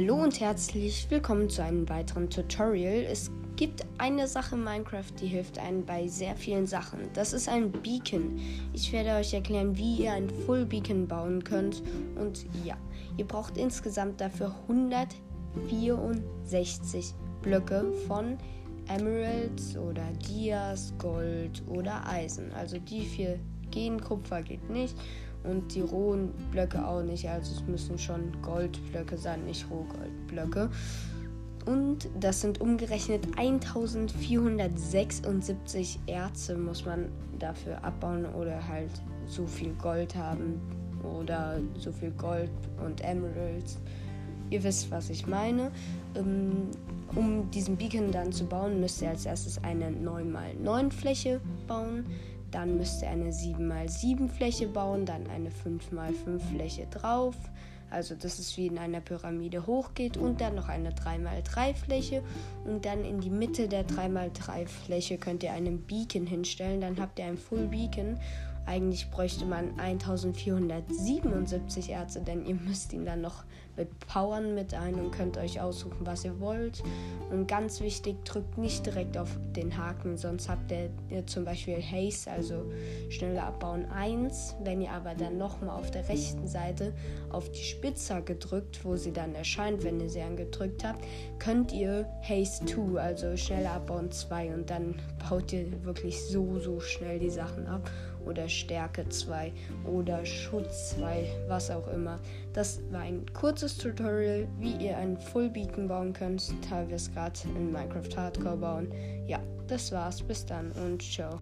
Hallo und herzlich willkommen zu einem weiteren Tutorial. Es gibt eine Sache in Minecraft, die hilft einem bei sehr vielen Sachen. Das ist ein Beacon. Ich werde euch erklären, wie ihr ein Full Beacon bauen könnt. Und ja, ihr braucht insgesamt dafür 164 Blöcke von Emeralds oder Dias, Gold oder Eisen. Also die vier gehen, Kupfer geht nicht und die rohen Blöcke auch nicht. Also es müssen schon Goldblöcke sein, nicht Rohgoldblöcke. Und das sind umgerechnet 1476 Erze muss man dafür abbauen oder halt so viel Gold haben oder so viel Gold und Emeralds. Ihr wisst, was ich meine. Ähm, um diesen Beacon dann zu bauen, müsst ihr als erstes eine 9x9 Fläche bauen. Dann müsst ihr eine 7x7 Fläche bauen, dann eine 5x5 Fläche drauf. Also dass es wie in einer Pyramide hochgeht und dann noch eine 3x3 Fläche und dann in die Mitte der 3x3 Fläche könnt ihr einen Beacon hinstellen. Dann habt ihr ein Full Beacon eigentlich bräuchte man 1477 Ärzte, denn ihr müsst ihn dann noch mit Powern mit ein und könnt euch aussuchen, was ihr wollt. Und ganz wichtig, drückt nicht direkt auf den Haken, sonst habt ihr, ihr zum Beispiel Haste, also schneller abbauen 1. Wenn ihr aber dann nochmal auf der rechten Seite auf die Spitze gedrückt, wo sie dann erscheint, wenn ihr sie angedrückt habt, könnt ihr Haste 2, also schneller abbauen 2 und dann baut ihr wirklich so, so schnell die Sachen ab oder Stärke 2 oder Schutz 2, was auch immer. Das war ein kurzes Tutorial, wie ihr einen Full Beacon bauen könnt, da wir es gerade in Minecraft Hardcore bauen. Ja, das war's. Bis dann und ciao.